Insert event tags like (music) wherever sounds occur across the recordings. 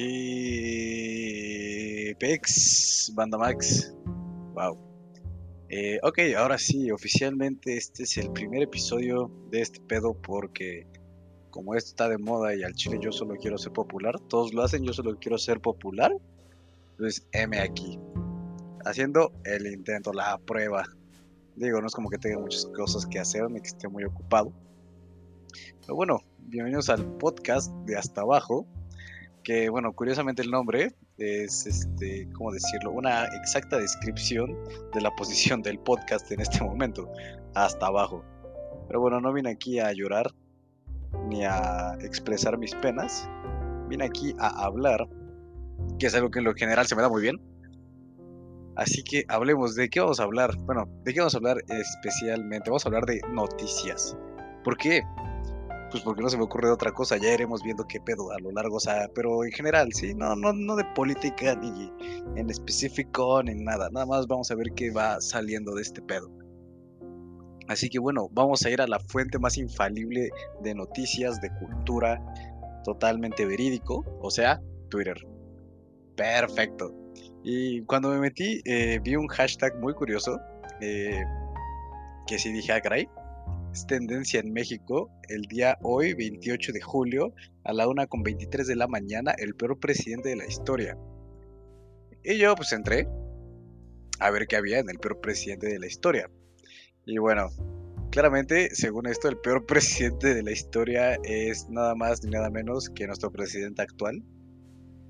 ¿Qué pex, Banda Max? Wow. Eh, ok, ahora sí, oficialmente este es el primer episodio de este pedo porque como esto está de moda y al chile yo solo quiero ser popular, todos lo hacen, yo solo quiero ser popular. Entonces, M aquí. Haciendo el intento, la prueba. Digo, no es como que tenga muchas cosas que hacer ni que esté muy ocupado. Pero bueno, bienvenidos al podcast de Hasta Abajo que bueno, curiosamente el nombre es, este, ¿cómo decirlo? Una exacta descripción de la posición del podcast en este momento, hasta abajo. Pero bueno, no vine aquí a llorar ni a expresar mis penas, vine aquí a hablar, que es algo que en lo general se me da muy bien. Así que hablemos de qué vamos a hablar. Bueno, de qué vamos a hablar especialmente. Vamos a hablar de noticias. ¿Por qué? Pues porque no se me ocurre otra cosa, ya iremos viendo qué pedo a lo largo, o sea, pero en general, sí, no, no, no de política ni en específico ni nada, nada más vamos a ver qué va saliendo de este pedo. Así que bueno, vamos a ir a la fuente más infalible de noticias, de cultura, totalmente verídico, o sea, Twitter. Perfecto. Y cuando me metí, eh, vi un hashtag muy curioso, eh, que sí dije, ah, caray, es tendencia en México el día hoy, 28 de julio, a la 1 con 23 de la mañana, el peor presidente de la historia. Y yo pues entré a ver qué había en el peor presidente de la historia. Y bueno, claramente, según esto, el peor (laughs) presidente de la historia es nada más ni nada menos que nuestro presidente actual,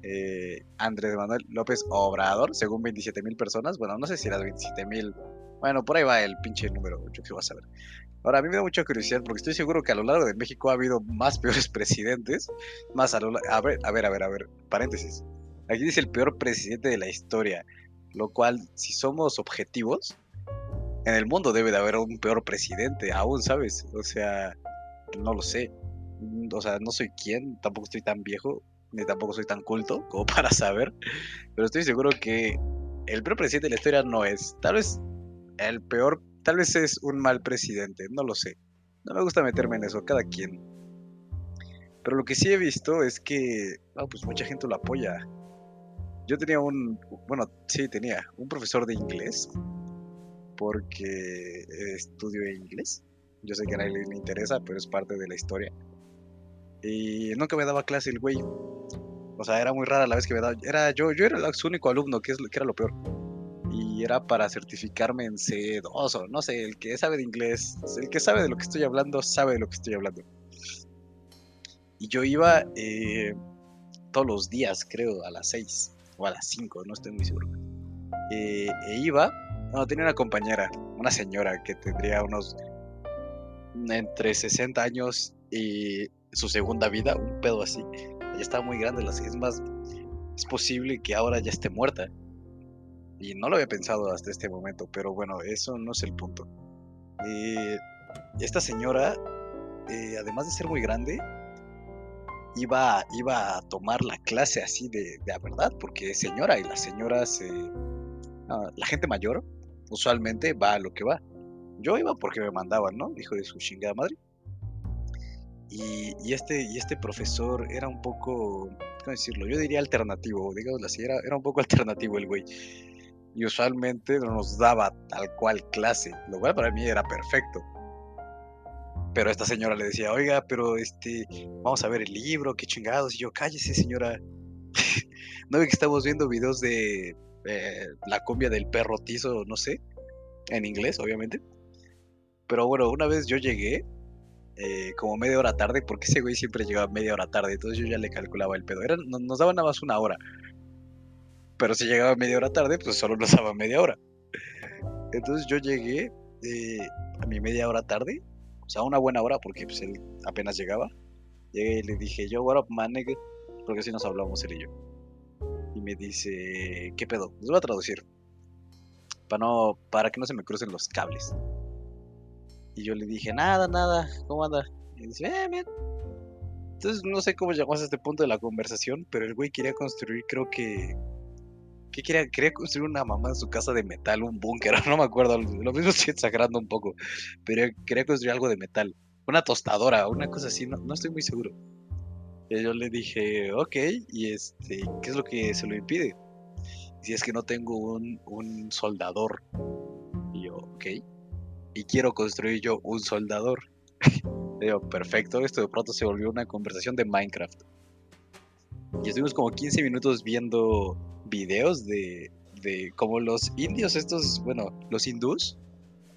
eh, Andrés Manuel López Obrador, según 27 mil personas. Bueno, no sé si las 27 mil. Bueno, por ahí va el pinche número, yo qué vas a ver. Ahora, a mí me da mucha curiosidad porque estoy seguro que a lo largo de México ha habido más (laughs) peores presidentes. Más a lo A ver, a ver, a ver, a ver. Paréntesis. Aquí dice el peor presidente de la historia. Lo cual, si somos objetivos, en el mundo debe de haber un peor presidente, aún, ¿sabes? O sea, no lo sé. O sea, no soy quien, tampoco estoy tan viejo, ni tampoco soy tan culto como (laughs) para saber. Pero estoy seguro que el peor presidente de la historia no es. Tal vez el peor Tal vez es un mal presidente, no lo sé. No me gusta meterme en eso, cada quien. Pero lo que sí he visto es que, ah, pues mucha gente lo apoya. Yo tenía un, bueno, sí tenía un profesor de inglés, porque estudio inglés. Yo sé que a nadie le interesa, pero es parte de la historia. Y nunca me daba clase el güey. O sea, era muy rara la vez que me daba. Era yo, yo era el único alumno, que, es, que era lo peor era para certificarme en C2 o no sé, el que sabe de inglés, el que sabe de lo que estoy hablando, sabe de lo que estoy hablando. Y yo iba eh, todos los días, creo, a las 6 o a las 5, no estoy muy seguro. Eh, e iba, no, tenía una compañera, una señora que tendría unos entre 60 años y su segunda vida, un pedo así. Ella estaba muy grande, es más, es posible que ahora ya esté muerta. Y no lo había pensado hasta este momento, pero bueno, eso no es el punto. Eh, esta señora, eh, además de ser muy grande, iba, iba a tomar la clase así de, de verdad, porque es señora y las señoras, eh, la gente mayor, usualmente va a lo que va. Yo iba porque me mandaban, ¿no? Hijo de su chingada madre. Y, este, y este profesor era un poco, ¿cómo decirlo? Yo diría alternativo, digamos así, era, era un poco (laughs) alternativo el güey y usualmente no nos daba tal cual clase, lo cual para mí era perfecto. Pero esta señora le decía, oiga, pero este, vamos a ver el libro, qué chingados. Y yo, cállese, señora. (laughs) no ve que estamos viendo videos de eh, la cumbia del perro tizo, no sé, en inglés, obviamente. Pero bueno, una vez yo llegué, eh, como media hora tarde, porque ese güey siempre llegaba media hora tarde, entonces yo ya le calculaba el pedo. Era, nos daban nada más una hora pero si llegaba media hora tarde, pues solo nos daba media hora. Entonces yo llegué eh, a mi media hora tarde, o sea, una buena hora, porque pues, él apenas llegaba. Llegué y le dije, yo, what up, man, porque así nos hablamos él y yo. Y me dice, ¿qué pedo? Les voy a traducir. Para, no, para que no se me crucen los cables. Y yo le dije, nada, nada, ¿cómo anda? Y dice, eh, bien. Entonces no sé cómo llegamos a este punto de la conversación, pero el güey quería construir, creo que ¿Qué quería? Quería construir una mamá en su casa de metal, un búnker, (laughs) no me acuerdo. Lo mismo estoy exagerando un poco. Pero quería construir algo de metal. Una tostadora, una cosa así, no, estoy muy seguro. Y yo le dije, ok, y este, ¿qué es lo que se lo impide? Si es que no tengo un, un soldador. Y yo, ok. Y quiero construir yo un soldador. (laughs) Digo, perfecto, esto de pronto se volvió una conversación de Minecraft. Y estuvimos como 15 minutos viendo videos de, de como los indios estos, bueno, los hindús,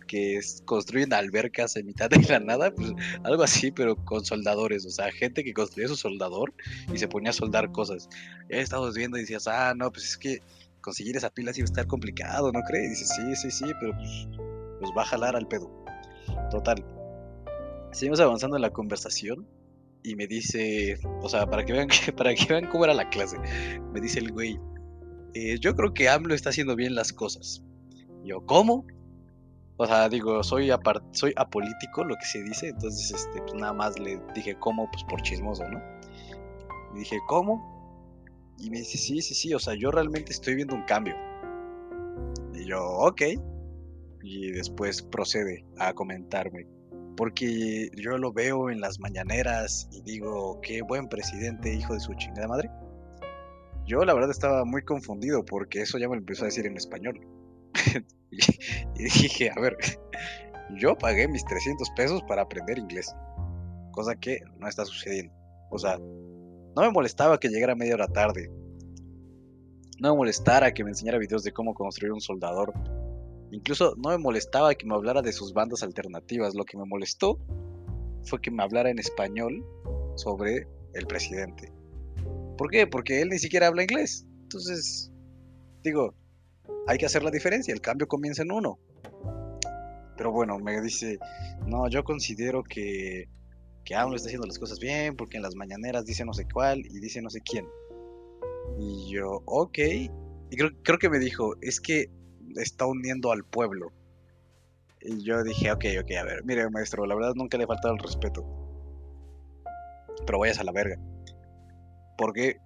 que construyen albercas en mitad de la nada, pues algo así, pero con soldadores, o sea, gente que construía su soldador y se ponía a soldar cosas. Ya estábamos viendo y decías, ah, no, pues es que conseguir esa pila sí va a estar complicado, ¿no crees? Y dices, sí, sí, sí, pero pues, pues va a jalar al pedo. Total. Seguimos avanzando en la conversación y me dice, o sea, para que vean, (laughs) para que vean cómo era la clase, me dice el güey, eh, yo creo que AMLO está haciendo bien las cosas. yo, ¿cómo? O sea, digo, soy, soy apolítico, lo que se dice, entonces, este, pues nada más le dije, ¿cómo? Pues por chismoso, ¿no? Y dije, ¿cómo? Y me dice, sí, sí, sí, o sea, yo realmente estoy viendo un cambio. Y yo, ok. Y después procede a comentarme, porque yo lo veo en las mañaneras y digo, qué buen presidente, hijo de su chingada madre. Yo la verdad estaba muy confundido porque eso ya me lo empezó a decir en español. (laughs) y dije, a ver, yo pagué mis 300 pesos para aprender inglés, cosa que no está sucediendo. O sea, no me molestaba que llegara media hora tarde. No me molestara que me enseñara videos de cómo construir un soldador Incluso no me molestaba que me hablara de sus bandas alternativas. Lo que me molestó fue que me hablara en español sobre el presidente. ¿Por qué? Porque él ni siquiera habla inglés. Entonces, digo, hay que hacer la diferencia. El cambio comienza en uno. Pero bueno, me dice, no, yo considero que, que AMLO está haciendo las cosas bien porque en las mañaneras dice no sé cuál y dice no sé quién. Y yo, ok. Y creo, creo que me dijo, es que está uniendo al pueblo. Y yo dije, ok, ok, a ver, mire maestro, la verdad nunca le he el respeto. Pero vayas a la verga. Porque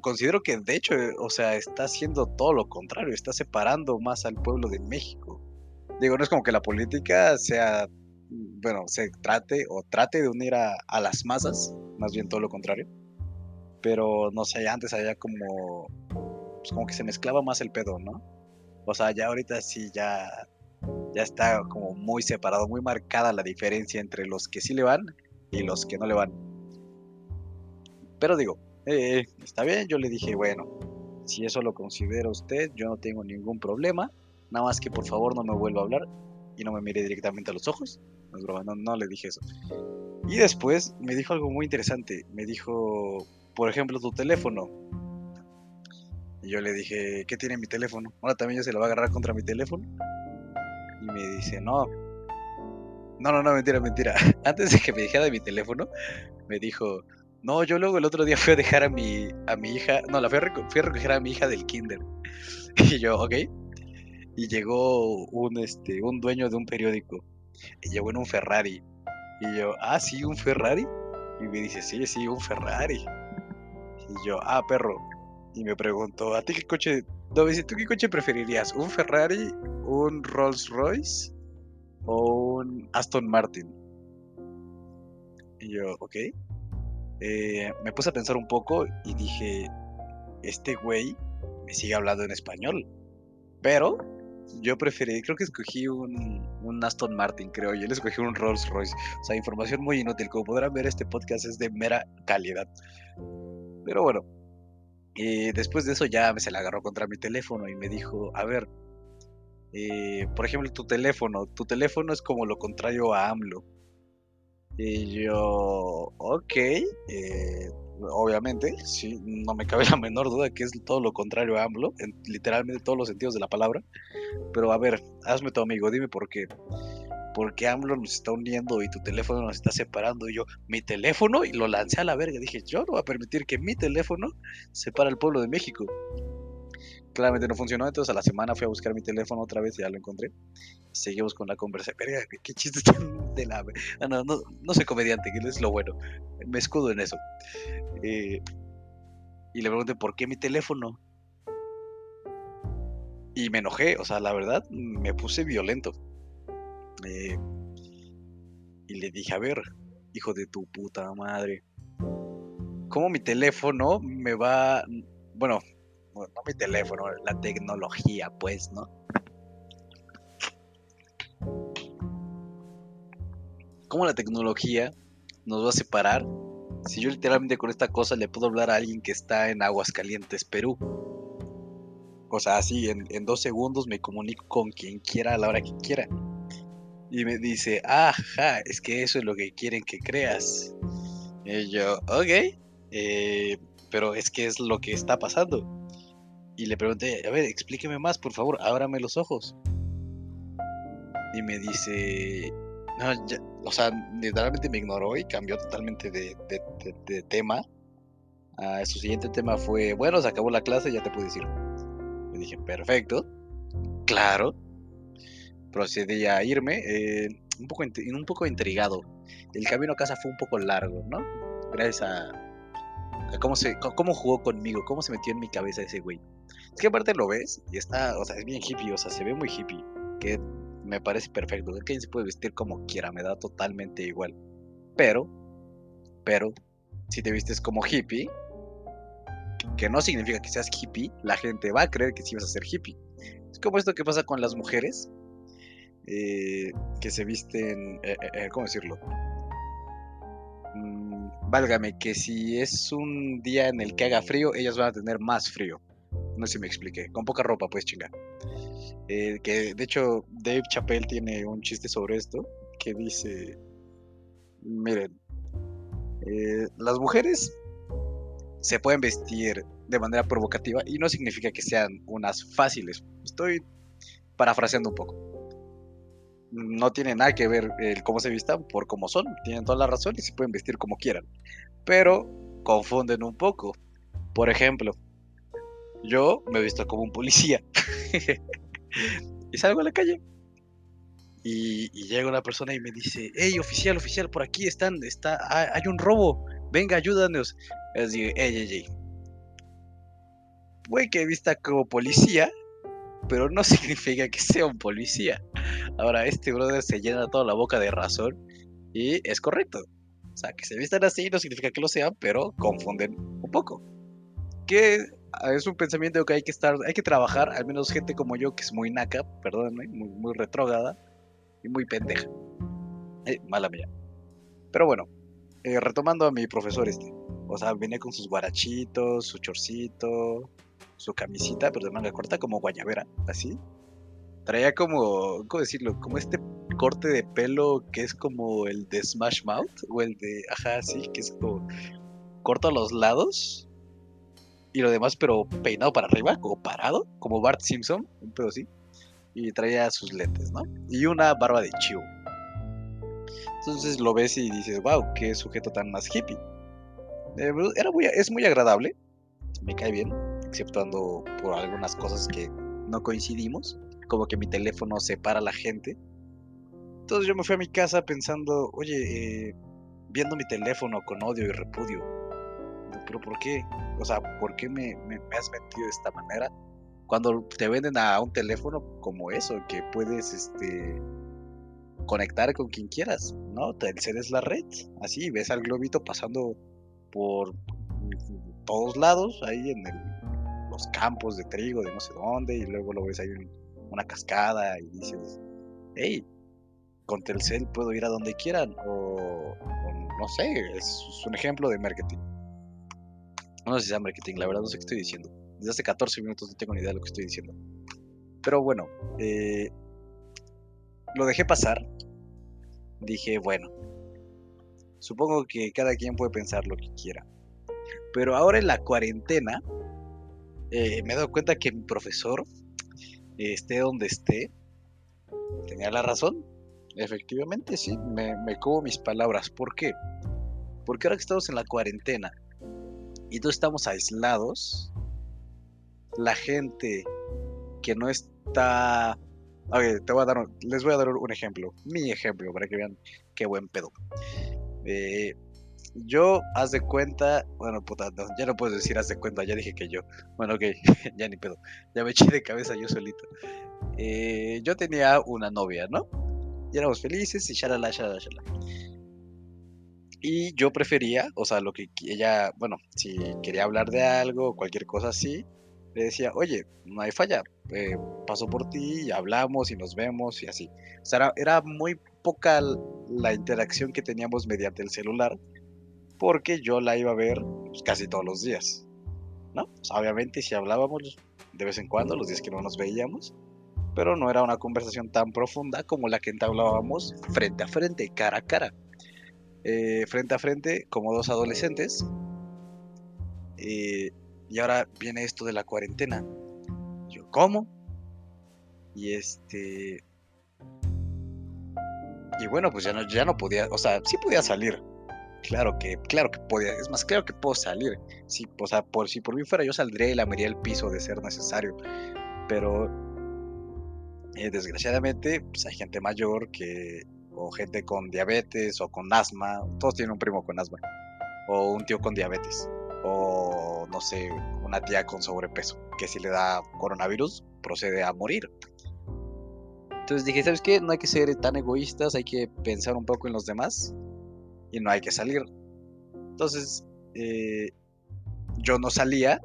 considero que de hecho, o sea, está haciendo todo lo contrario, está separando más al pueblo de México. Digo, no es como que la política sea, bueno, se trate o trate de unir a, a las masas, más bien todo lo contrario. Pero no sé, antes había como, pues como que se mezclaba más el pedo, ¿no? O sea, ya ahorita sí ya, ya está como muy separado, muy marcada la diferencia entre los que sí le van y los que no le van. Pero digo, eh, está bien, yo le dije, bueno, si eso lo considera usted, yo no tengo ningún problema. Nada más que por favor no me vuelva a hablar y no me mire directamente a los ojos. No es broma, no, no le dije eso. Y después me dijo algo muy interesante. Me dijo, por ejemplo, tu teléfono y yo le dije, ¿qué tiene mi teléfono? Ahora también ya se lo va a agarrar contra mi teléfono. Y me dice, no. No, no, no, mentira, mentira. (laughs) Antes de que me dijera de mi teléfono, me dijo, no, yo luego el otro día fui a dejar a mi, a mi hija, no, la fui a, recoger a mi hija del kinder. (laughs) Y yo, ok. Y llegó un, este, un dueño de un periódico. Y llegó en un Ferrari. Y yo, ah, sí, un Ferrari. Y me dice, sí, sí, un Ferrari. Y yo, ah, perro, y me preguntó, ¿a ti qué coche, no, ¿tú qué coche preferirías? ¿Un Ferrari, un Rolls Royce o un Aston Martin? Y yo, ok. Eh, me puse a pensar un poco y dije, este güey me sigue hablando en español. Pero yo preferí, creo que escogí un, un, Aston Martin, creo. Yo le escogí un Rolls Royce. O sea, información muy inútil. Como podrán ver, este podcast es de mera calidad. Pero bueno, y después de eso ya se la agarró contra mi teléfono y me dijo, a ver, eh, por ejemplo, tu teléfono, tu teléfono es como lo contrario a AMLO. Y yo, ok, eh, obviamente, sí, no me cabe la (laughs) menor duda que es todo lo contrario a AMLO, en literalmente todos los sentidos de la palabra. Pero a ver, hazme tu amigo, dime por qué porque AMLO nos está uniendo y tu teléfono nos está separando. Y yo, mi teléfono, y lo lancé a la verga. Dije, yo no voy a permitir que mi teléfono separe al pueblo de México. Claramente no funcionó, entonces a la semana fui a buscar mi teléfono otra vez y ya lo encontré. Seguimos con la conversación. Verga, qué chiste (laughs) de la. No, no, no, no soy comediante, que es lo bueno. Me escudo en eso. Eh, y le pregunté, ¿por qué mi teléfono? Y me enojé, o sea, la verdad, me puse violento y le dije, a ver, hijo de tu puta madre, cómo mi teléfono me va, bueno, no mi teléfono, la tecnología, pues, ¿no? Cómo la tecnología nos va a separar si yo literalmente con esta cosa le puedo hablar a alguien que está en Aguascalientes, Perú. O sea, así en, en dos segundos me comunico con quien quiera a la hora que quiera. Y me dice, ajá, es que eso es lo que quieren que creas. Y yo, ok, eh, pero es que es lo que está pasando. Y le pregunté, a ver, explíqueme más, por favor, ábrame los ojos. Y me dice, no, o sea, literalmente me ignoró y cambió totalmente de, tema. Ah, su siguiente tema fue, bueno, se acabó la clase, ya te puedes ir. Le dije, perfecto, claro. Procedí a irme, eh, un, poco, un poco intrigado. El camino a casa fue un poco largo, ¿no? Gracias a, cómo, se, cómo jugó conmigo, cómo se metió en mi cabeza ese güey. Es que aparte lo ves y está, o sea, es bien hippie, o sea, se ve muy hippie. Que me parece perfecto. Que se puede vestir como quiera, me da totalmente igual. Pero, pero, si te vistes como hippie, que no significa que seas hippie, la gente va a creer que sí vas a ser hippie. Es como esto que pasa con las mujeres eh, que se visten, eh, eh, ¿cómo decirlo? Mm, válgame, que si es un día en el que haga frío, ellas van a tener más frío. No sé si me expliqué. Con poca ropa, pues chingar. Eh, que de hecho Dave Chappelle tiene un chiste sobre esto que dice, miren, eh, las mujeres se pueden vestir de manera provocativa y no significa que sean unas fáciles. Estoy parafraseando un poco. No tiene nada que ver el cómo se vistan por cómo son. Tienen toda la razón y se pueden vestir como quieran. Pero confunden un poco. Por ejemplo, yo me he visto como un policía. (laughs) y salgo a la calle. Y, llega una persona y me dice, hey, oficial, oficial, por aquí están, está, hay, un robo, venga, ayúdanos. Y digo, hey, hey, hey. Puede que vista como policía, pero no (laughs) significa que sea un policía. Ahora, este brother se llena toda la boca de razón y es correcto. O sea, que se vistan así no significa que lo sean, pero confunden un poco. Que es un pensamiento que hay que estar, hay que trabajar, al menos gente como yo, que es muy naca, perdónenme, muy, muy retrógrada y muy pendeja. Eh, mala mía. Pero bueno, eh, retomando a mi profesor este. O sea, venía con sus guarachitos, su chorcito, su camisita, pero de manga corta, como guayabera, así. Traía como, ¿cómo decirlo? Como este corte de pelo que es como el de Smash Mouth, o el de, ajá, sí, que es como corto a los lados, y lo demás, pero peinado para arriba, como parado, como Bart Simpson, un pedo así. Y traía sus lentes, ¿no? Y una barba de chivo. Entonces lo ves y dices, wow, qué sujeto tan más hippie. Eh, era muy, es muy agradable, me cae bien, exceptuando por algunas cosas que no coincidimos, como que mi teléfono separa a la gente. Entonces yo me fui a mi casa pensando, oye, eh, viendo mi teléfono con odio y repudio, pero ¿por qué? O sea, ¿por qué me, has metido de esta manera? Cuando te venden a un teléfono como eso, que puedes este, conectar con quien quieras, ¿no? Telcel es la red, así, ves al globito pasando por todos lados, ahí en campos de trigo de no sé dónde, y luego lo ves ahí en una cascada y dices, hey, con Telcel puedo ir a donde quieran, o no sé, es un ejemplo de marketing. No sé si sea marketing, la verdad no sé qué estoy diciendo. Desde hace 14 minutos no tengo ni idea de lo que estoy diciendo. Pero bueno, eh, lo dejé pasar. Dije, bueno, supongo que cada quien puede pensar lo que quiera. Pero ahora en la cuarentena, eh, me he dado cuenta que mi profesor, esté donde esté, tenía la razón. Efectivamente, sí, me, me como mis palabras. ¿Por qué? Porque ahora que estamos en la cuarentena, y todos estamos aislados, la gente que no está... Okay, te voy a dar les voy a dar un ejemplo, mi ejemplo, para que vean qué buen pedo. Eh, yo, haz de cuenta, bueno, puta, ya no puedo decir haz de cuenta, ya dije que yo. Bueno, ok, (laughs) ya ni pedo, ya me eché de cabeza yo solito. Eh, yo tenía una novia, ¿no? Y éramos felices y shalala, shalala, shalala. Y yo prefería, o sea, lo que ella, bueno, si quería hablar de algo, cualquier cosa así, le decía, oye, no hay falla, eh, paso por ti y hablamos y nos vemos y así. O sea, era, muy poca la interacción que teníamos mediante el celular, porque yo la iba a ver pues, casi todos los días, ¿no? obviamente si hablábamos de vez en cuando, los días que no nos veíamos, pero no era una conversación tan profunda como la que entablábamos frente a frente, cara a cara. Eh, frente a frente como dos adolescentes. Eh, y ahora viene esto de la cuarentena. Yo, ¿cómo? Y este... Y bueno, pues ya no, ya no podía, o sea, sí podía salir. Claro que, claro que podía, es más, claro que puedo salir. Sí, o sea, por si por mí fuera yo saldría y lamería el piso de ser necesario. Pero eh, desgraciadamente, pues hay gente mayor que o gente con diabetes o con asma, todos tienen un primo con asma, o un tío con diabetes, o no sé, una tía con sobrepeso, que si le da coronavirus procede a morir. Entonces dije, ¿sabes qué? No hay que ser tan egoístas, hay que pensar un poco en los demás y no hay que salir. Entonces, eh, yo no salía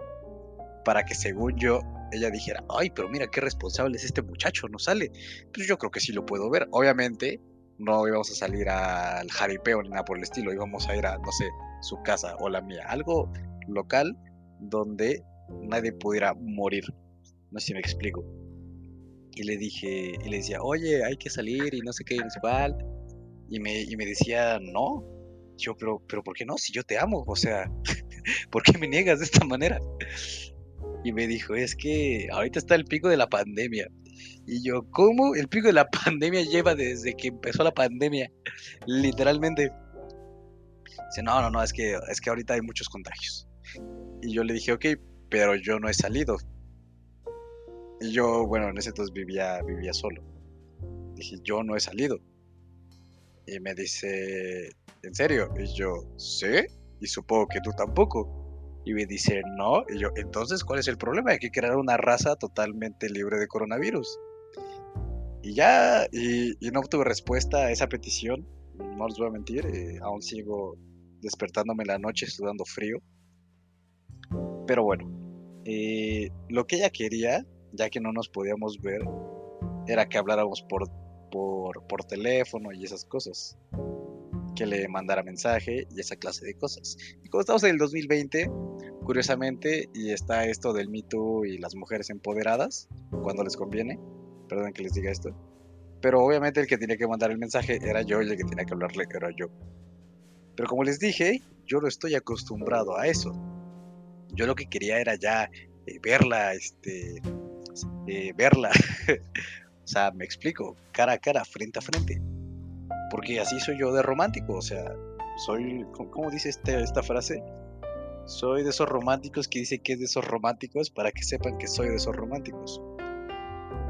para que según yo ella dijera, ay, pero mira qué responsable es este muchacho, no sale. Pues yo creo que sí lo puedo ver. Obviamente, no íbamos a salir al jaripeo ni nada por el estilo, íbamos a ir a, no sé, su casa o la mía, algo local donde nadie pudiera morir. No sé si me explico. Y le dije, y le decía, oye, hay que salir y no sé qué, cuál. Y me, y me decía, no. Yo, pero, pero ¿por qué no? Si yo te amo, o sea, (laughs) ¿por qué me niegas de esta manera? Y me dijo, es que ahorita está el pico de la pandemia. Y yo, ¿cómo? El pico de la (laughs) pandemia lleva desde que empezó la pandemia, literalmente. Dice, no, no, no, es que, es que ahorita hay muchos contagios. Y yo le dije, ok, pero yo no he salido. Y yo, bueno, en ese entonces vivía, vivía solo. Dije, yo no he salido. Y me dice, ¿en serio? Y yo, sí, y supongo que tú tampoco. Y me dice, no. Y yo, entonces, ¿cuál es el problema? Hay que crear una raza totalmente libre de coronavirus. Y ya, y, no obtuve respuesta a esa petición. No les voy a mentir, eh, aún sigo despertándome la noche sudando frío. Pero bueno, eh, lo que ella quería, ya que no nos podíamos ver, era que habláramos por, por, por teléfono y esas cosas que le mandara mensaje y esa clase de cosas. Y como estamos en el 2020, curiosamente, y está esto del Me Too y las mujeres empoderadas, cuando les conviene, perdón que les diga esto, pero obviamente el que tenía que mandar el mensaje era yo y el que tenía que hablarle era yo. Pero como les dije, yo no estoy acostumbrado a eso. Yo lo que quería era ya eh, verla, este, eh, verla. (laughs) o sea, me explico, cara a cara, frente a frente porque así soy yo de romántico, o sea, soy, ¿cómo dice este, esta frase? Soy de esos románticos que dice que es de esos románticos para que sepan que soy de esos románticos.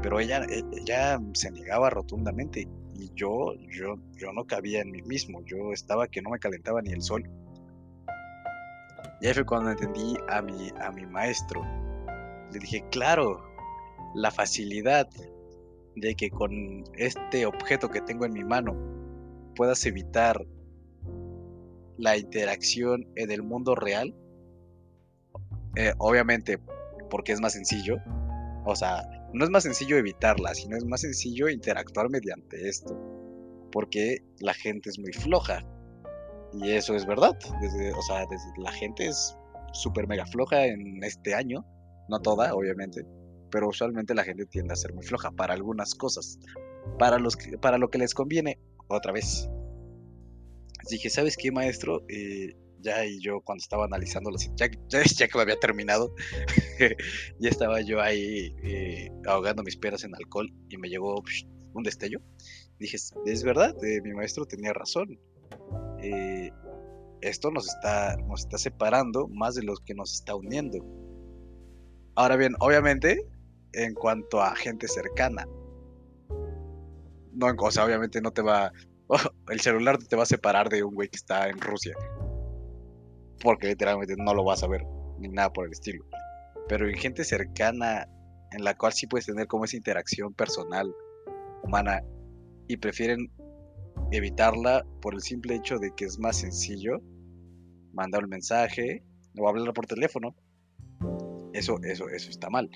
Pero ella, e, ella se negaba rotundamente y yo, yo, yo no cabía en mí mismo, yo estaba que no me calentaba ni el sol. Y ahí fue cuando entendí a mi, a mi maestro. Le dije, claro, la facilidad de que con este objeto que tengo en mi mano puedas evitar la interacción en el mundo real, eh, obviamente porque es más sencillo, o sea, no es más sencillo evitarla, sino es más sencillo interactuar mediante esto, porque la gente es muy floja. Y eso es verdad. O sea, la gente es súper mega floja en este año. No toda, obviamente. Pero usualmente la gente tiende a ser muy floja para algunas cosas. Para, los para lo que les conviene, otra vez. Dije, ¿sabes qué, maestro? Eh, ya y yo cuando estaba analizando ya, ya, (laughs) ya que me había terminado, (laughs) ya estaba yo ahí eh, ahogando mis peras en alcohol y me llegó un destello. Dije, es verdad, eh, mi maestro tenía razón. esto nos está, nos está separando más de lo que nos está uniendo. Ahora bien, obviamente, en cuanto a gente cercana, no, o sea, obviamente no te va, (laughs) el celular te va a separar de un güey que está en Rusia. Porque literalmente no lo vas a ver, ni nada por el estilo. Pero en gente cercana, en la cual sí puedes tener como esa interacción personal, humana, y prefieren evitarla por el simple hecho de que es más sencillo mandar un mensaje o hablar por teléfono. Eso, eso, eso está mal.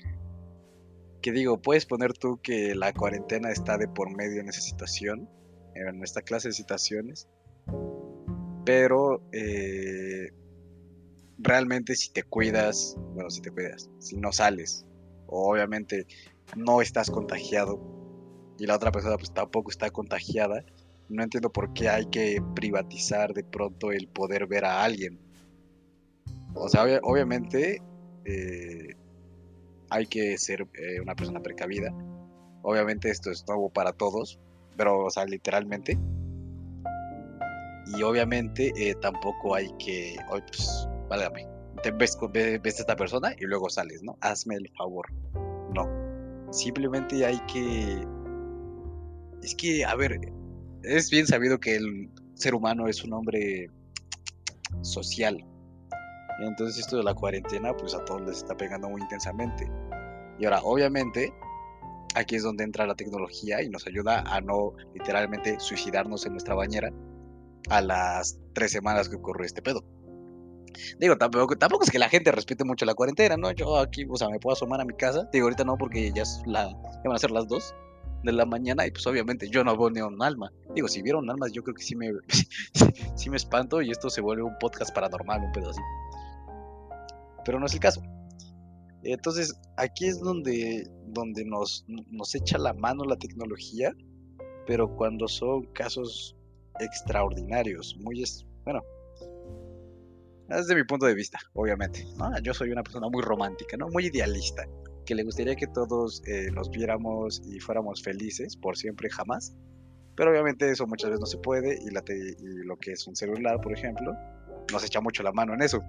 Que digo, puedes poner tú que la cuarentena está de por medio en esa situación, en esta clase de situaciones, pero eh, realmente si te cuidas, bueno, si te cuidas, si no sales, o obviamente no estás contagiado y la otra persona pues tampoco está contagiada, no entiendo por qué hay que privatizar de pronto el poder ver a alguien. O sea, obviamente eh, hay que ser eh, una persona precavida. Obviamente esto es nuevo para todos, pero, o sea, literalmente. Y obviamente eh, tampoco hay que, hoy pues, válgame, te ves, ves a esta persona y luego sales, ¿no? Hazme el favor. No. Simplemente hay que... Es que, a ver, es bien sabido que el ser humano es un hombre social. Entonces esto de la cuarentena, pues a todos les está pegando muy intensamente. Y ahora, obviamente, aquí es donde entra la tecnología y nos ayuda a no literalmente suicidarnos en nuestra bañera a las tres semanas que ocurrió este pedo. Digo, tampoco, tampoco es que la gente respete mucho la cuarentena, ¿no? Yo aquí, o sea, me puedo asomar a mi casa. Digo, ahorita no, porque ya, es la, ya van a ser las dos de la mañana y pues obviamente yo no veo ni un alma. Digo, si vieron almas, yo creo que sí me, (laughs) sí me espanto y esto se vuelve un podcast paranormal, un pedo así. Pero no es el caso. Entonces, aquí es donde, donde nos, nos echa la mano la tecnología, pero cuando son casos extraordinarios, muy, bueno, desde mi punto de vista, obviamente. Yo soy una persona muy romántica, ¿no? Muy idealista, que le gustaría que todos eh, nos viéramos y fuéramos felices por siempre, jamás. Pero obviamente eso muchas veces no se puede y, la y lo que es un celular, por ejemplo, nos echa mucho la mano en eso.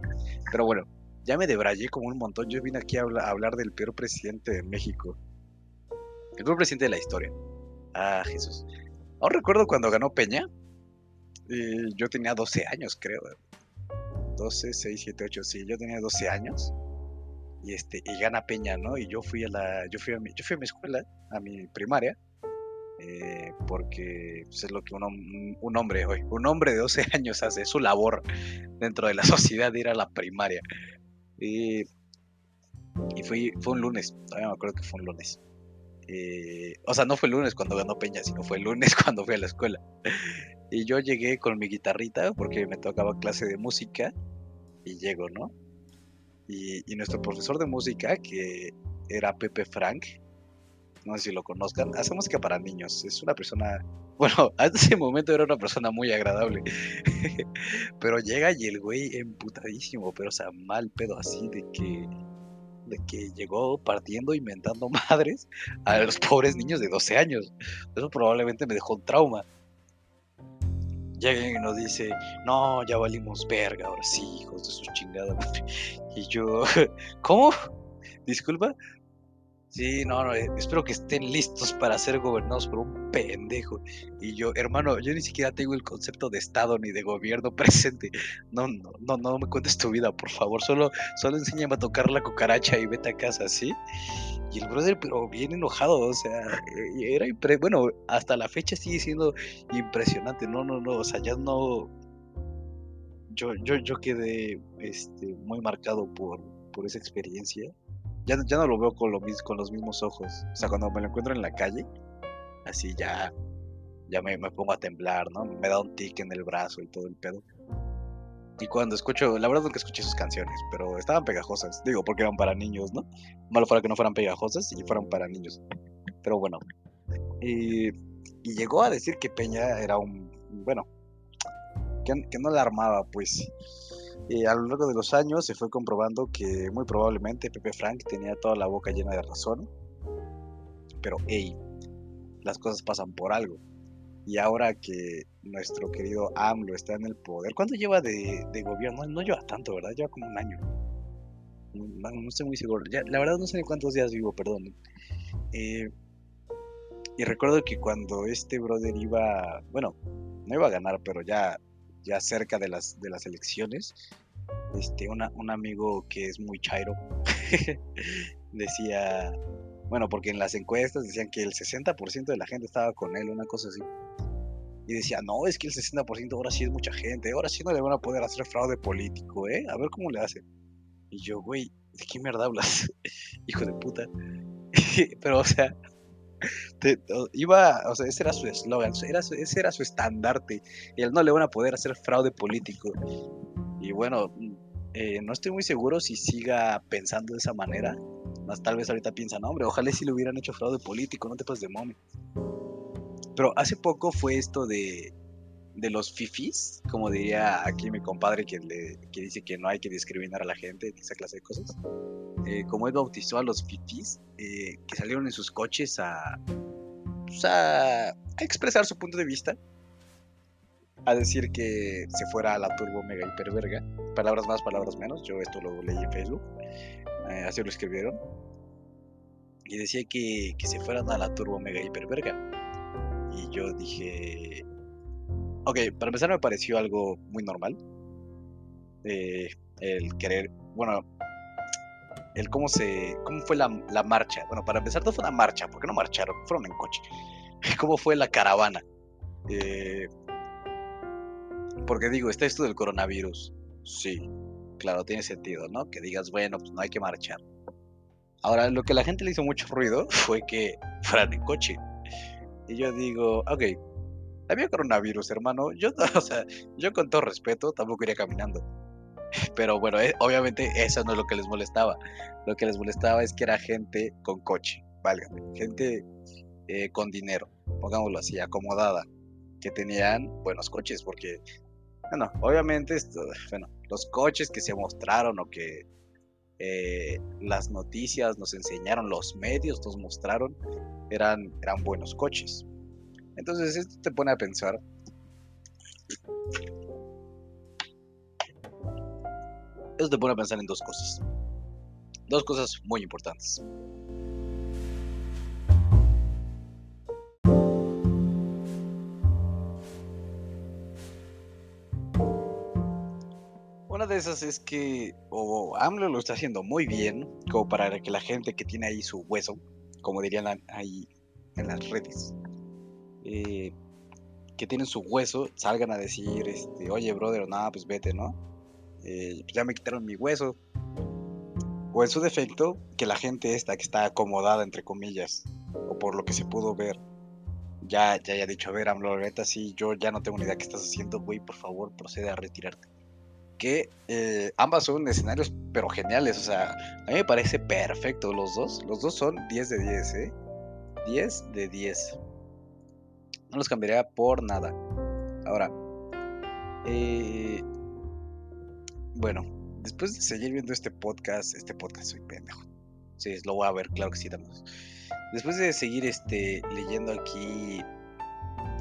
Pero bueno, ya me debrayé como un montón. Yo vine aquí a, hablar del peor presidente de México. El peor presidente de la historia. Ah, Jesús. Aún recuerdo cuando ganó Peña. Y yo tenía 12 años, creo. 12, 6, 7, 8, sí, yo tenía 12 años. Y este, y gana Peña, ¿no? Y yo fui a la, yo fui a mi, yo fui a mi escuela, a mi primaria, eh, porque pues, es lo que un, un, hombre hoy, un hombre de 12 (laughs) años hace, su labor dentro de la sociedad ir a la primaria. Y, fui, fue un lunes, todavía me acuerdo que fue un lunes. Eh, o sea, no fue el lunes cuando ganó Peña, sino fue el lunes (laughs) cuando fui a la escuela. Y yo llegué con mi guitarrita porque me tocaba clase de música y llego, ¿no? Y, nuestro profesor de música, que era Pepe Frank, no sé si lo conozcan, hace música para niños. Es una persona, (laughs) bueno, hasta ese momento era una persona muy agradable. (laughs) pero llega y el güey emputadísimo, pero o sea, mal pedo así de que de que llegó partiendo, inventando (laughs) madres a los pobres niños de 12 años. Eso probablemente me dejó un trauma llega y nos dice, no, ya valimos verga, ahora sí, hijos de su chingada. Y yo, ¿cómo? Disculpa. Sí, no, no, eh, espero que estén listos para ser gobernados por un pendejo. Y yo, hermano, yo ni siquiera tengo el concepto de Estado ni de gobierno (laughs) presente. No, no, no, no me cuentes tu vida, por favor. Solo, solo enséñame a tocar la cucaracha y vete a casa, ¿sí? Y el brother, pero bien enojado, o sea, eh, era bueno, hasta la fecha sigue siendo impresionante. No, no, no, o sea, ya no. Yo, yo, yo quedé este, muy marcado por, por esa experiencia ya, ya no lo veo con, lo, con los mismos ojos. O sea, cuando me lo encuentro en la calle, así ya, ya me, me pongo a temblar, ¿no? Me da un tic en el brazo y todo el pedo. Y cuando escucho, la verdad nunca escuché sus canciones, pero estaban pegajosas. Digo, porque eran para niños, ¿no? Malo fuera que no fueran pegajosas y fueran para niños. Pero bueno. Y, y llegó a decir que Peña era un. Bueno, que, que no la armaba, pues. Y a lo largo de los años se fue comprobando que muy probablemente Pepe Frank tenía toda la boca llena de razón. Pero, hey, las cosas pasan por algo. Y ahora que nuestro querido AMLO está en el poder, ¿cuánto lleva de, gobierno? No, lleva tanto, ¿verdad? Lleva como un año. No, estoy muy seguro. la verdad no sé cuántos días vivo, perdón. Eh, y recuerdo que cuando este brother iba, bueno, no iba a ganar, pero ya ya cerca de las, de las elecciones, este, un amigo que es muy chairo (laughs) decía, bueno, porque en las encuestas decían que el 60% de la gente estaba con él, una cosa así. y decía, no, es que el 60% ahora sí es mucha gente, ahora sí no le van a poder hacer fraude político, ¿eh? A ver cómo le hacen. Y yo, güey, ¿de qué mierda hablas? (laughs) Hijo de puta. (laughs) Pero, o sea, iba, o sea, ese era su eslogan, ese era su estandarte. Y él no le van a poder hacer fraude político. Y bueno, eh, no estoy muy seguro si siga pensando de esa manera. Más tal vez ahorita piensa, no, hombre, ojalá si le hubieran hecho fraude político, no te pases de mommy. Pero hace poco fue esto de, de los fifis, como diría aquí mi compadre que, le, que dice que no hay que discriminar a la gente, esa clase de cosas. Eh, como él bautizó a los fifis, eh, que salieron en sus coches a, pues a, a, expresar su punto de vista, a decir que se fuera a la turbo mega hiperverga. Palabras más, palabras menos. Yo esto lo leí en Facebook. Eh, así lo escribieron. Y decía que, que se fueran a la turbo mega hiperverga. Y yo dije, ok, para empezar me pareció algo muy normal. Eh, el querer, bueno, el cómo se, cómo fue la, la, marcha. Bueno, para empezar no fue una marcha, porque no marcharon, fueron en coche. (laughs) ¿Cómo fue la caravana? Eh, porque digo, está esto del coronavirus. Sí, claro, tiene sentido, ¿no? Que digas, bueno, pues no hay que marchar. Ahora, lo que la gente le hizo mucho ruido fue que fueran en coche. Y yo digo, ok, había coronavirus, hermano. Yo, (laughs) o sea, yo con todo respeto tampoco iría caminando. (laughs) Pero bueno, eh, obviamente eso no es lo que les molestaba. Lo que les molestaba es que era gente con coche, válgame, gente eh, con dinero, pongámoslo así, acomodada, que tenían buenos coches, porque, bueno, obviamente, (laughs) bueno, los coches que se mostraron o que eh, las noticias nos enseñaron, los medios nos mostraron, eran, eran buenos coches. Entonces esto te pone a pensar. Esto te pone a pensar en dos cosas. Dos cosas muy importantes. Una de esas es que o AMLO lo está haciendo muy bien, como para que la gente que tiene ahí su hueso, como dirían ahí en las redes, eh, que tienen su hueso salgan a decir, este, oye, brother, nada, pues vete, ¿no? Eh, pues ya me quitaron mi hueso. O en su defecto, que la gente esta que está acomodada, entre comillas, o por lo que se pudo ver, ya, ya haya dicho, a ver, AMLO, neta, sí, yo ya no tengo ni idea qué estás haciendo, güey, por favor, procede a retirarte. Que eh, ambas son escenarios, pero geniales, o sea, a mí me parece perfecto los dos. Los dos son 10 de 10, ¿eh? 10 de 10. No los cambiaría por nada. Ahora, eh, bueno, después de seguir viendo este podcast, este podcast soy pendejo. Sí, lo voy a ver, claro que sí, damos. Después de seguir este, leyendo aquí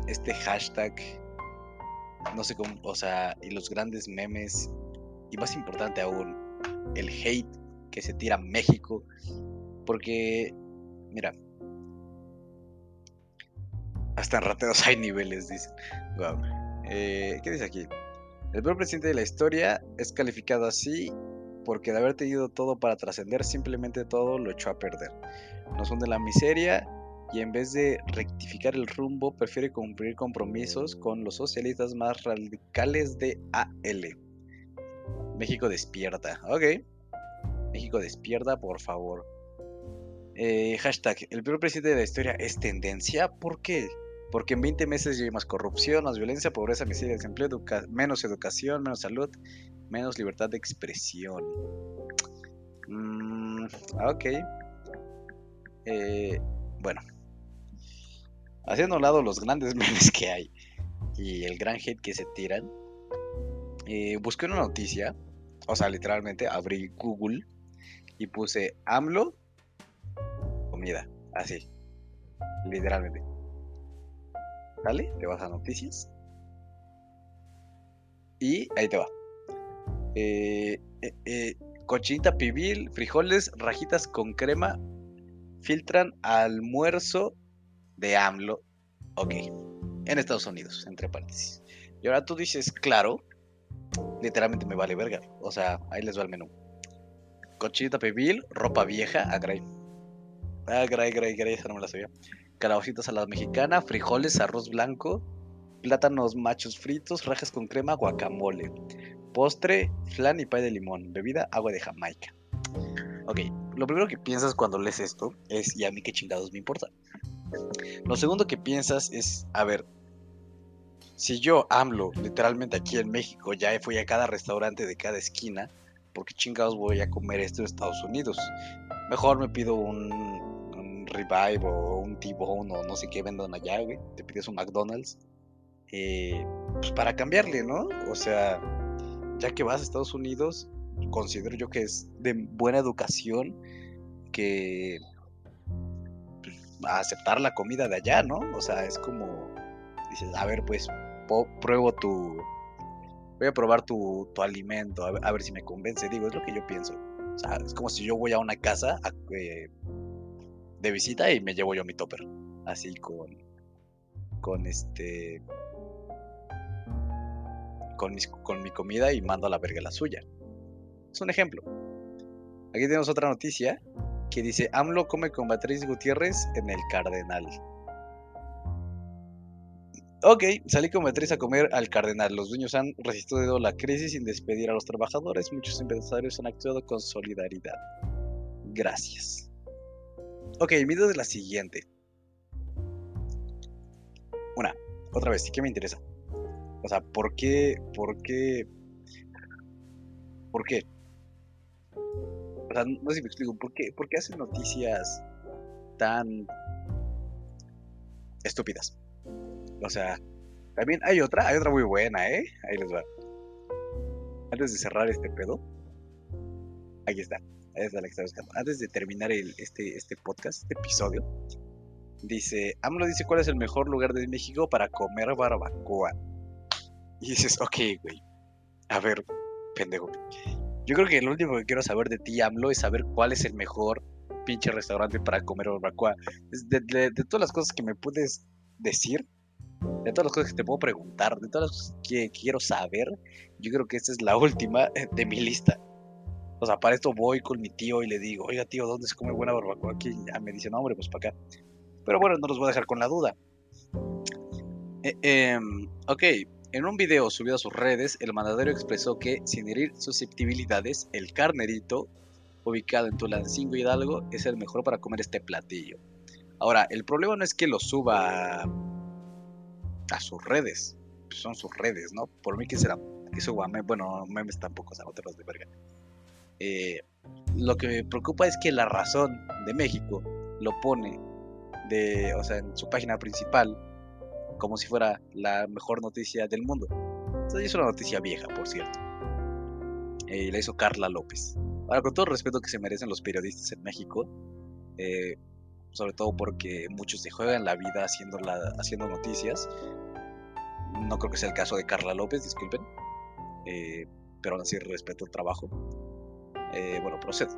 este hashtag, no sé cómo, o sea, y los grandes memes, y más importante aún, el hate que se tira a México, porque, mira, hasta en rateros (laughs) hay niveles, dicen. Eh, ¿Qué dice aquí? El peor presidente de la historia es calificado así porque de haber tenido todo para trascender, simplemente todo lo echó a perder. Nos hunde la miseria y en vez de rectificar el rumbo, prefiere cumplir compromisos con los socialistas más radicales de AL. México despierta. Ok. México despierta, por favor. Eh, hashtag, el peor presidente de la historia es tendencia. ¿Por qué? Porque en 20 meses ya hay más corrupción, más violencia, pobreza, miseria, desempleo, menos educación, menos salud, menos libertad de expresión. Mm, ok. Eh, bueno. Haciendo a un lado los grandes (laughs) memes que hay y el gran hate que se tiran, eh, busqué una noticia, o sea, literalmente abrí Google y puse AMLO así, literalmente. ¿Vale? Te vas a noticias. Y ahí te va. Eh, eh, eh, cochinita pibil, frijoles, rajitas con crema, filtran almuerzo de AMLO. Ok. En Estados Unidos, entre paréntesis. Y ahora tú dices, claro, literalmente me vale verga. O sea, ahí les va el menú. Cochinita pibil, ropa vieja, ah, gray. Ah, gray, gray, gray, esa no me la sabía calabacitas a la mexicana, frijoles, arroz blanco, plátanos machos fritos, rajas con crema, guacamole. Postre, flan y pay de limón. Bebida, agua de Jamaica. Ok, lo primero que piensas cuando lees esto es, ¿y a mí qué chingados me importa? Lo segundo que piensas es, a ver, si yo, AMLO, literalmente aquí en México, ya fui a cada restaurante de cada esquina, ¿por qué chingados voy a comer esto en Estados Unidos? Mejor me pido un Revive o un T-Bone o no sé qué vendan allá, güey. Te pides un McDonald's. Eh, pues para cambiarle, ¿no? O sea, ya que vas a Estados Unidos, considero yo que es de buena educación que pues, aceptar la comida de allá, ¿no? O sea, es como dices, a ver, pues pruebo tu voy a probar tu, tu alimento, a ver, si me convence, digo, es lo que yo pienso. O sea, es como si yo voy a una casa eh, de visita y me llevo yo mi topper, así con con este con, con mi comida y mando a la verga la suya. Es un ejemplo. Aquí tenemos otra noticia que dice, AMLO come con Beatriz Gutiérrez en el Cardenal. Ok, salí con Beatriz a comer al Cardenal. Los dueños han resistido la crisis sin despedir a los trabajadores. Muchos empresarios han actuado con solidaridad. Gracias. Ok, mi duda es la siguiente. Una, otra vez, sí que me interesa. O sea, ¿por qué? ¿Por qué? ¿Por qué? O sea, no sé si me explico. ¿Por qué, por qué hacen noticias tan estúpidas? O sea, también hay otra, hay otra muy buena, ¿eh? Ahí les va. Antes de cerrar este pedo. Aquí está. Está la que estaba buscando. Antes de terminar el, este, este podcast, este episodio. Dice, AMLO dice cuál es el mejor lugar de México para comer barbacoa. Y dices, ok, güey. A ver, pendejo. Yo creo que lo último que quiero saber de ti, AMLO, es saber cuál es el mejor pinche restaurante para comer barbacoa. De, todas las cosas que me puedes decir, de todas las cosas que te puedo preguntar, de todas las cosas que quiero saber, yo creo que esta es la última de mi lista. O sea, para esto voy con mi tío y le digo, oiga tío, ¿dónde se come buena barbacoa? Aquí ya me dice, no hombre, pues para acá. Pero bueno, no los voy a dejar con la duda. Eh, ok, en un video subido a sus redes, el mandadero expresó que, sin herir susceptibilidades, el carnerito, ubicado en Tulancingo Hidalgo, es el mejor para comer este platillo. Ahora, el problema no es que lo suba a, sus redes, son sus redes, ¿no? Por mí que será que suba bueno, memes tampoco, o sea, otros de verga. Eh, lo que me preocupa es que la razón de México lo pone de, o sea, en su página principal como si fuera la mejor noticia del mundo. Entonces es una noticia vieja, por cierto. Eh, la hizo Carla López. Ahora, con todo el respeto que se merecen los periodistas en México, eh, sobre todo porque muchos se juegan la vida haciendo, haciendo noticias, no creo que sea el caso de Carla López, disculpen, eh, pero aún así respeto el trabajo. Bueno, procedo.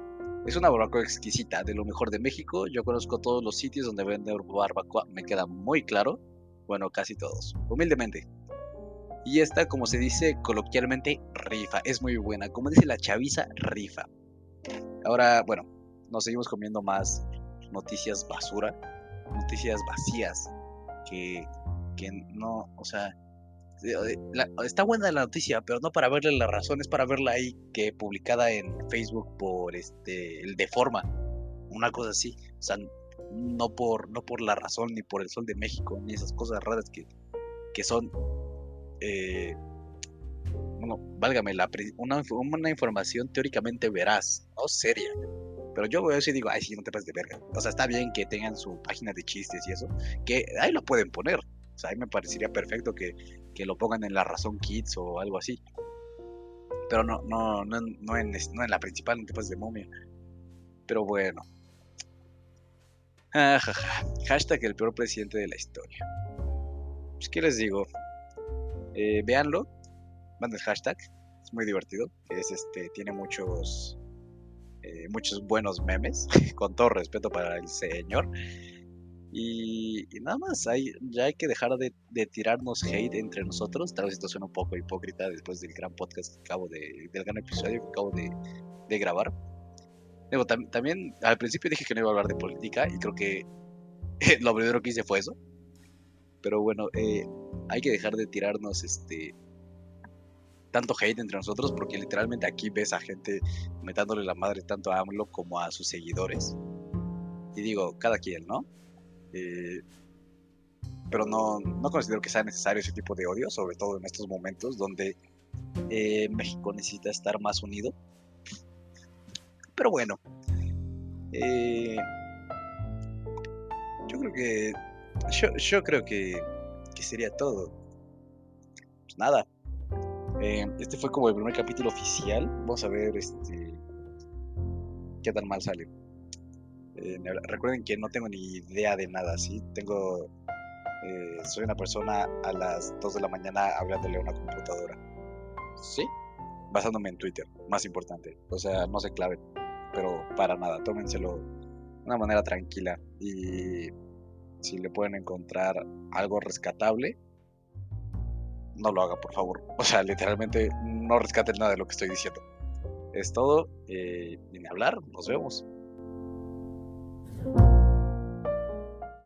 Es una barbacoa exquisita, de lo mejor de México. Yo conozco todos los sitios donde venden barbacoa, me queda muy claro. Bueno, casi todos. Humildemente. Y esta, como se dice coloquialmente, rifa. Es muy buena. Como dice la chaviza, rifa. Ahora, bueno, nos seguimos comiendo más noticias basura. Noticias vacías. Que, que no, o sea, está buena la noticia, pero no para verle la razón, es para verla ahí que publicada en Facebook por este el de forma, una cosa así. O sea, no por, no por la razón, ni por el sol de México, ni esas cosas raras que, que son, eh, bueno, válgame, la, una, una, información teóricamente veraz, no seria. Pero yo veo eso y digo, ay, sí, no te pases de verga. O sea, está bien que tengan su página de chistes y eso, que ahí lo pueden poner. O sea, ahí me parecería perfecto que, que lo pongan en la razón Kids o algo así. Pero no, no, no, no, en, la principal, no te pases de momia. Pero bueno, Ah, Hashtag el peor presidente de la historia. Pues, ¿qué les digo? Eh, véanlo. Manden el hashtag. Es muy divertido. Es este. Tiene muchos. Eh, muchos buenos memes. (laughs) con todo respeto para el señor. Y, nada más, hay, ya hay que dejar de, tirarnos hate entre nosotros. Tal vez esto suena un poco hipócrita después del gran podcast que acabo de, del gran episodio que acabo de, de grabar también al principio dije que no iba a hablar de política y creo que (laughs) lo primero que hice fue eso. Pero bueno, eh, hay que dejar de tirarnos este tanto hate entre nosotros porque literalmente aquí ves a gente metándole la madre tanto a AMLO como a sus seguidores. Y digo, cada quien, ¿no? Eh, pero no, no considero que sea necesario ese tipo de odio, sobre todo en estos momentos donde eh, México necesita estar más unido. Pero bueno, eh, yo creo que yo, creo que, que sería todo. Pues nada, este fue como el primer capítulo oficial. Vamos a ver este qué tan mal sale. Eh, recuerden que no tengo ni idea de nada, ¿sí? Tengo. Eh, soy una persona a las 2 de la mañana hablándole a una computadora. ¿Sí? Basándome en Twitter, más importante. O sea, no se claven, pero para nada. Tómenselo de una manera tranquila. Y si le pueden encontrar algo rescatable, no lo haga, por favor. (laughs) O sea, literalmente no rescaten nada de lo que estoy diciendo. Es todo. Eh, ni hablar. Nos vemos. thank you